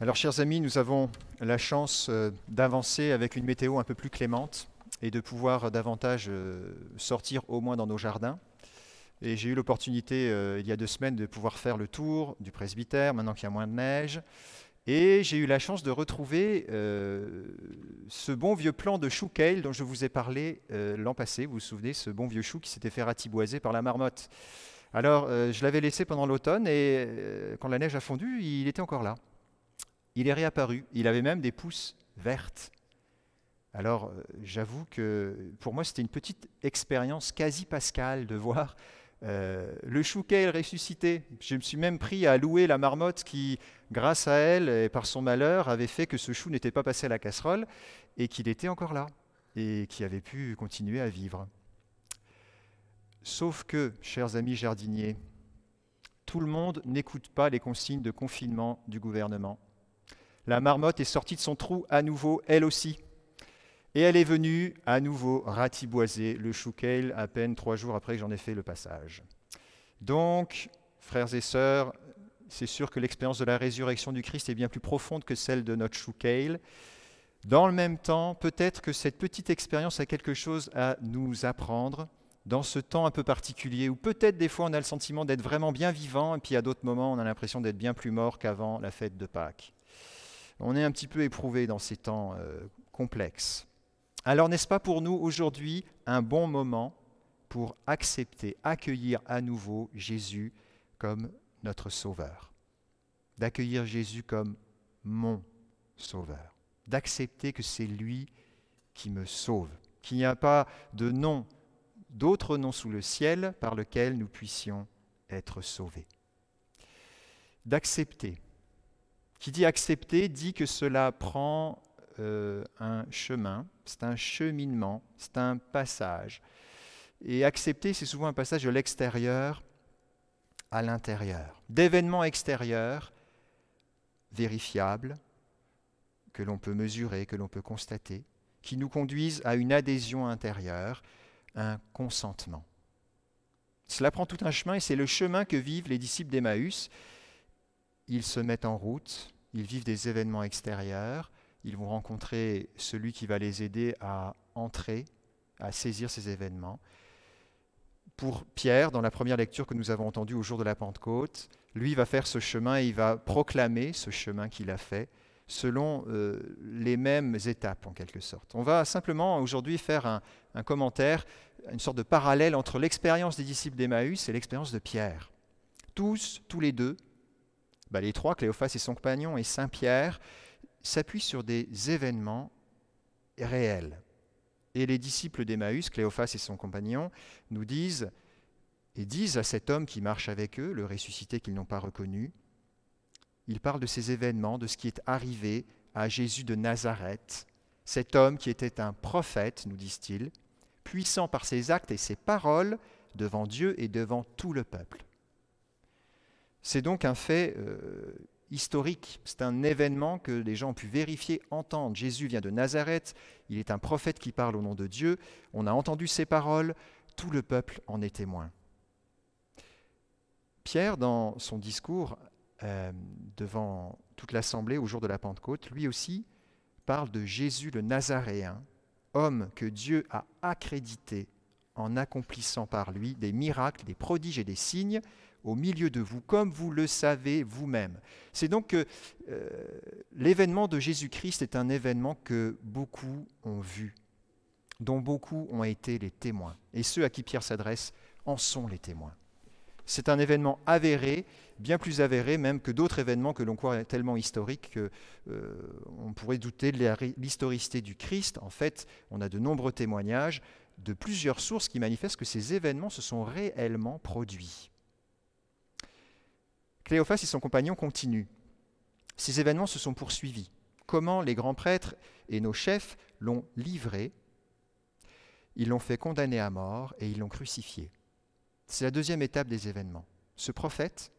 Alors, chers amis, nous avons la chance euh, d'avancer avec une météo un peu plus clémente et de pouvoir davantage euh, sortir au moins dans nos jardins. Et j'ai eu l'opportunité euh, il y a deux semaines de pouvoir faire le tour du presbytère, maintenant qu'il y a moins de neige. Et j'ai eu la chance de retrouver ce bon vieux plan de chou kale dont je vous ai parlé l'an passé. Vous vous souvenez, ce bon vieux chou qui s'était fait ratiboiser par la marmotte. Alors, je l'avais laissé pendant l'automne et quand la neige a fondu, il était encore là il est réapparu. Il avait même des pousses vertes. Alors, euh, j'avoue que pour moi, c'était une petite expérience quasi pascale de voir euh, le chouquet ressuscité. Je me suis même pris à louer la marmotte qui, grâce à elle et par son malheur, avait fait que ce chou n'était pas passé à la casserole et qu'il était encore là et qui avait pu continuer à vivre. Sauf que, chers amis jardiniers, tout le monde n'écoute pas les consignes de confinement du gouvernement. La marmotte est sortie de son trou à nouveau, elle aussi. Et elle est venue à nouveau ratiboiser le chouquel à peine trois jours après que j'en ai fait le passage. Donc, frères et sœurs, c'est sûr que l'expérience de la résurrection du Christ est bien plus profonde que celle de notre chouquel. Dans le même temps, peut-être que cette petite expérience a quelque chose à nous apprendre dans ce temps un peu particulier, où peut-être des fois on a le sentiment d'être vraiment bien vivant, et puis à d'autres moments on a l'impression d'être bien plus mort qu'avant la fête de Pâques on est un petit peu éprouvé dans ces temps euh, complexes. Alors n'est-ce pas pour nous aujourd'hui un bon moment pour accepter, accueillir à nouveau Jésus comme notre Sauveur? D'accueillir Jésus comme mon Sauveur. D'accepter que c'est lui qui me sauve, qu'il n'y a pas de nom, d'autre nom sous le ciel par lequel nous puissions être sauvés. D'accepter qui dit accepter dit que cela prend euh, un chemin, c'est un cheminement, c'est un passage. Et accepter, c'est souvent un passage de l'extérieur à l'intérieur, d'événements extérieurs vérifiables, que l'on peut mesurer, que l'on peut constater, qui nous conduisent à une adhésion intérieure, un consentement. Cela prend tout un chemin et c'est le chemin que vivent les disciples d'Emmaüs ils se mettent en route, ils vivent des événements extérieurs, ils vont rencontrer celui qui va les aider à entrer, à saisir ces événements. Pour Pierre, dans la première lecture que nous avons entendue au jour de la Pentecôte, lui va faire ce chemin et il va proclamer ce chemin qu'il a fait selon euh, les mêmes étapes en quelque sorte. On va simplement aujourd'hui faire un, un commentaire, une sorte de parallèle entre l'expérience des disciples d'Emmaüs et l'expérience de Pierre. Tous, tous les deux, bah, les trois, Cléophas et son compagnon et Saint Pierre, s'appuient sur des événements réels. Et les disciples d'Emmaüs, Cléophas et son compagnon, nous disent et disent à cet homme qui marche avec eux, le ressuscité qu'ils n'ont pas reconnu, ils parlent de ces événements, de ce qui est arrivé à Jésus de Nazareth, cet homme qui était un prophète, nous disent-ils, puissant par ses actes et ses paroles devant Dieu et devant tout le peuple. C'est donc un fait euh, historique, c'est un événement que les gens ont pu vérifier, entendre. Jésus vient de Nazareth, il est un prophète qui parle au nom de Dieu, on a entendu ses paroles, tout le peuple en est témoin. Pierre, dans son discours euh, devant toute l'assemblée au jour de la Pentecôte, lui aussi parle de Jésus le Nazaréen, homme que Dieu a accrédité en accomplissant par lui des miracles, des prodiges et des signes au milieu de vous, comme vous le savez vous-même. C'est donc que euh, l'événement de Jésus-Christ est un événement que beaucoup ont vu, dont beaucoup ont été les témoins. Et ceux à qui Pierre s'adresse en sont les témoins. C'est un événement avéré, bien plus avéré même que d'autres événements que l'on croit tellement historiques qu'on euh, pourrait douter de l'historicité du Christ. En fait, on a de nombreux témoignages de plusieurs sources qui manifestent que ces événements se sont réellement produits. Cléophas et son compagnon continuent. Ces événements se sont poursuivis. Comment les grands prêtres et nos chefs l'ont livré? Ils l'ont fait condamner à mort et ils l'ont crucifié. C'est la deuxième étape des événements. Ce prophète,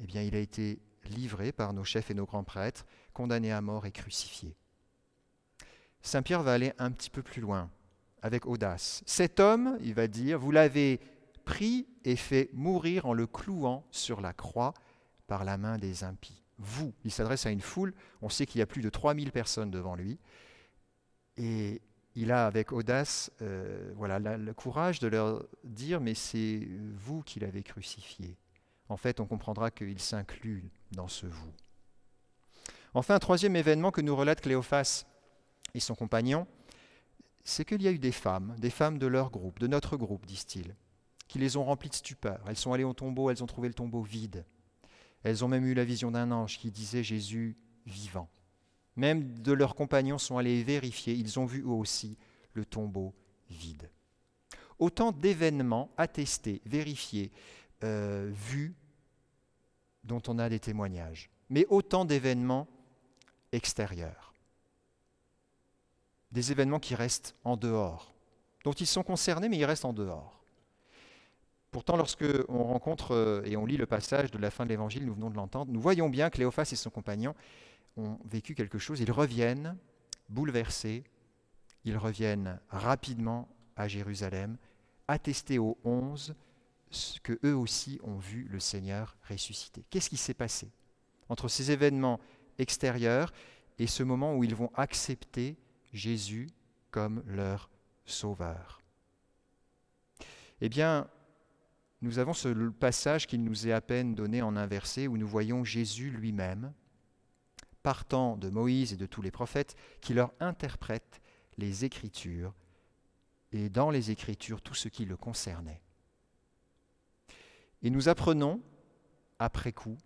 eh bien, il a été livré par nos chefs et nos grands prêtres, condamné à mort et crucifié. Saint Pierre va aller un petit peu plus loin, avec audace. Cet homme, il va dire, vous l'avez pris et fait mourir en le clouant sur la croix par la main des impies. vous. Il s'adresse à une foule. On sait qu'il y a plus de 3000 personnes devant lui. Et il a avec audace euh, voilà, le courage de leur dire, mais c'est vous qui l'avez crucifié. En fait, on comprendra qu'il s'inclut dans ce vous. Enfin, un troisième événement que nous relate Cléophas et son compagnon, c'est qu'il y a eu des femmes, des femmes de leur groupe, de notre groupe, disent-ils, qui les ont remplies de stupeur. Elles sont allées au tombeau, elles ont trouvé le tombeau vide. Elles ont même eu la vision d'un ange qui disait Jésus vivant. Même de leurs compagnons sont allés vérifier, ils ont vu eux aussi le tombeau vide. Autant d'événements attestés, vérifiés, euh, vus, dont on a des témoignages, mais autant d'événements extérieurs. Des événements qui restent en dehors, dont ils sont concernés, mais ils restent en dehors. Pourtant, lorsque on rencontre euh, et on lit le passage de la fin de l'Évangile, nous venons de l'entendre, nous voyons bien que Cléophas et son compagnon ont vécu quelque chose. Ils reviennent bouleversés, ils reviennent rapidement à Jérusalem, attestés aux onze que eux aussi ont vu le Seigneur ressuscité. Qu'est-ce qui s'est passé entre ces événements extérieurs et ce moment où ils vont accepter Jésus comme leur sauveur? Eh bien, nous avons ce passage qui nous est à peine donné en un verset où nous voyons Jésus lui-même, partant de Moïse et de tous les prophètes, qui leur interprète les Écritures et dans les Écritures tout ce qui le concernait. Et nous apprenons, après coup,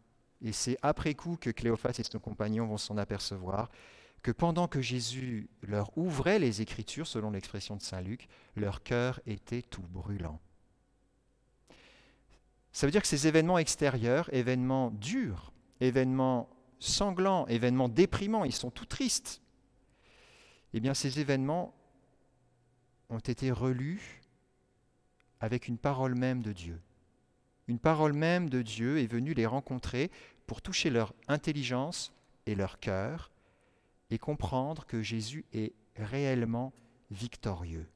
et c'est après coup que Cléophas et son compagnon vont s'en apercevoir, que pendant que Jésus leur ouvrait les Écritures, selon l'expression de Saint Luc, leur cœur était tout brûlant. Ça veut dire que ces événements extérieurs, événements durs, événements sanglants, événements déprimants, ils sont tout tristes. Eh bien, ces événements ont été relus avec une parole même de Dieu. Une parole même de Dieu est venue les rencontrer pour toucher leur intelligence et leur cœur et comprendre que Jésus est réellement victorieux.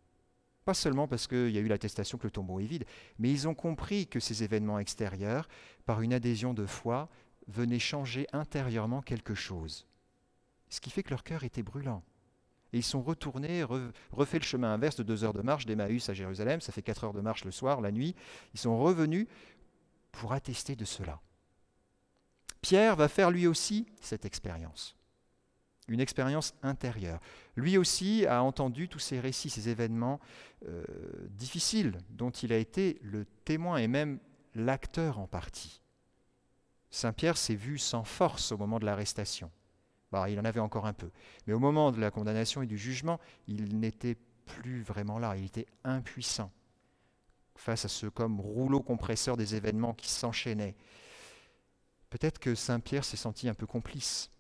Pas seulement parce qu'il y a eu l'attestation que le tombeau est vide, mais ils ont compris que ces événements extérieurs, par une adhésion de foi, venaient changer intérieurement quelque chose. Ce qui fait que leur cœur était brûlant. Et ils sont retournés, refait le chemin inverse de deux heures de marche d'Emmaüs à Jérusalem, ça fait quatre heures de marche le soir, la nuit. Ils sont revenus pour attester de cela. Pierre va faire lui aussi cette expérience une expérience intérieure. Lui aussi a entendu tous ces récits, ces événements euh, difficiles dont il a été le témoin et même l'acteur en partie. Saint Pierre s'est vu sans force au moment de l'arrestation. Bah, il en avait encore un peu. Mais au moment de la condamnation et du jugement, il n'était plus vraiment là, il était impuissant face à ce comme rouleau compresseur des événements qui s'enchaînaient. Peut-être que Saint Pierre s'est senti un peu complice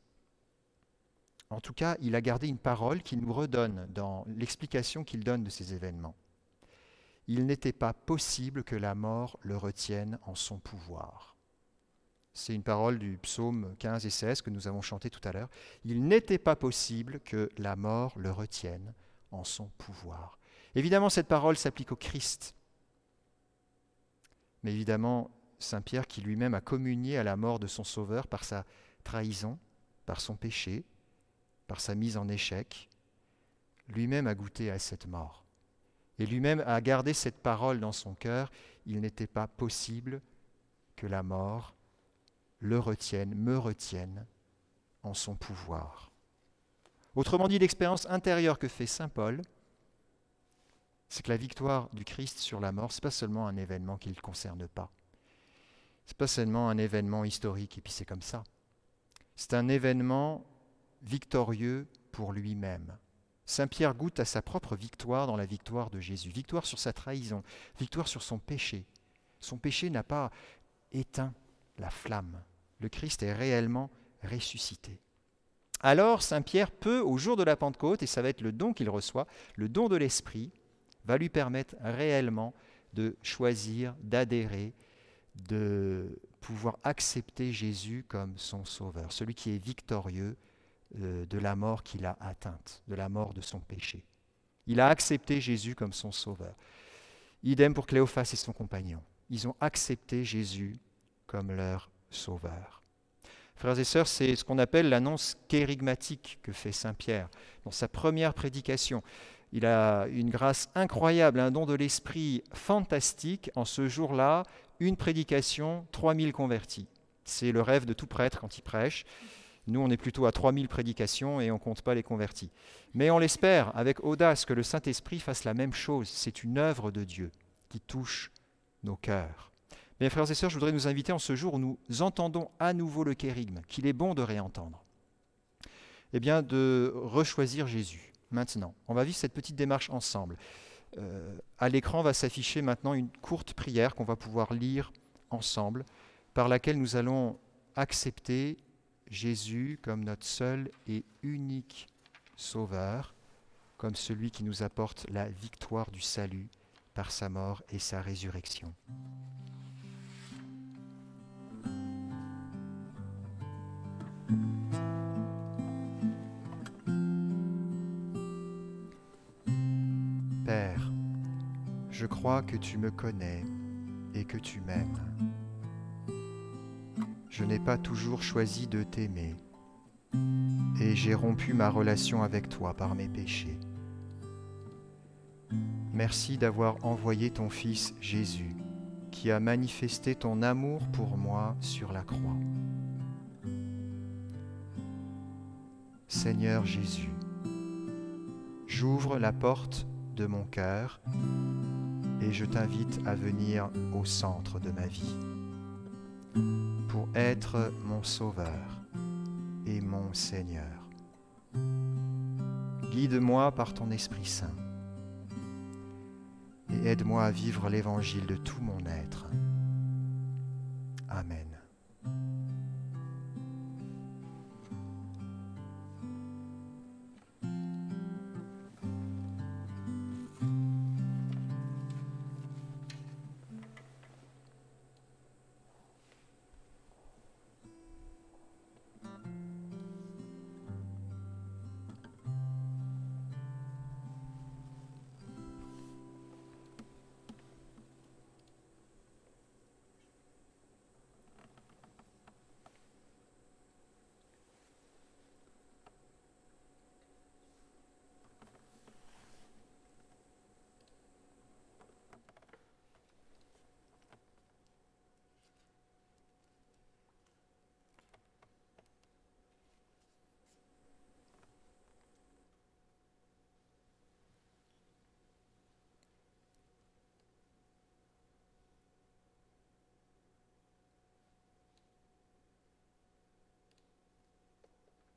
en tout cas, il a gardé une parole qui nous redonne dans l'explication qu'il donne de ces événements. Il n'était pas possible que la mort le retienne en son pouvoir. C'est une parole du psaume 15 et 16 que nous avons chanté tout à l'heure. Il n'était pas possible que la mort le retienne en son pouvoir. Évidemment, cette parole s'applique au Christ. Mais évidemment, Saint Pierre, qui lui-même a communié à la mort de son Sauveur par sa trahison, par son péché, par sa mise en échec, lui-même a goûté à cette mort. Et lui-même a gardé cette parole dans son cœur. Il n'était pas possible que la mort le retienne, me retienne en son pouvoir. Autrement dit, l'expérience intérieure que fait Saint Paul, c'est que la victoire du Christ sur la mort, ce n'est pas seulement un événement qui ne le concerne pas. Ce n'est pas seulement un événement historique et puis c'est comme ça. C'est un événement victorieux pour lui-même. Saint Pierre goûte à sa propre victoire dans la victoire de Jésus, victoire sur sa trahison, victoire sur son péché. Son péché n'a pas éteint la flamme. Le Christ est réellement ressuscité. Alors Saint Pierre peut, au jour de la Pentecôte, et ça va être le don qu'il reçoit, le don de l'Esprit, va lui permettre réellement de choisir, d'adhérer, de pouvoir accepter Jésus comme son Sauveur, celui qui est victorieux euh, de la mort qu'il a atteinte, de la mort de son péché. Il a accepté Jésus comme son sauveur. Idem pour Cléophas et son compagnon. Ils ont accepté Jésus comme leur sauveur. Frères et sœurs, c'est ce qu'on appelle l'annonce kérigmatique que fait Saint Pierre dans sa première prédication. Il a une grâce incroyable, un don de l'esprit fantastique. En ce jour-là, une prédication, 3000 convertis. C'est le rêve de tout prêtre quand il prêche. Nous, on est plutôt à 3000 prédications et on ne compte pas les convertis. Mais on l'espère avec audace que le Saint-Esprit fasse la même chose. C'est une œuvre de Dieu qui touche nos cœurs. Mes frères et sœurs, je voudrais nous inviter en ce jour où nous entendons à nouveau le kérigme, qu'il est bon de réentendre, eh bien de rechoisir Jésus maintenant. On va vivre cette petite démarche ensemble. Euh, à l'écran va s'afficher maintenant une courte prière qu'on va pouvoir lire ensemble, par laquelle nous allons accepter Jésus comme notre seul et unique Sauveur, comme celui qui nous apporte la victoire du salut par sa mort et sa résurrection. Père, je crois que tu me connais et que tu m'aimes. Je n'ai pas toujours choisi de t'aimer et j'ai rompu ma relation avec toi par mes péchés. Merci d'avoir envoyé ton Fils Jésus, qui a manifesté ton amour pour moi sur la croix. Seigneur Jésus, j'ouvre la porte de mon cœur et je t'invite à venir au centre de ma vie pour être mon Sauveur et mon Seigneur. Guide-moi par ton Esprit Saint et aide-moi à vivre l'évangile de tout mon être. Amen.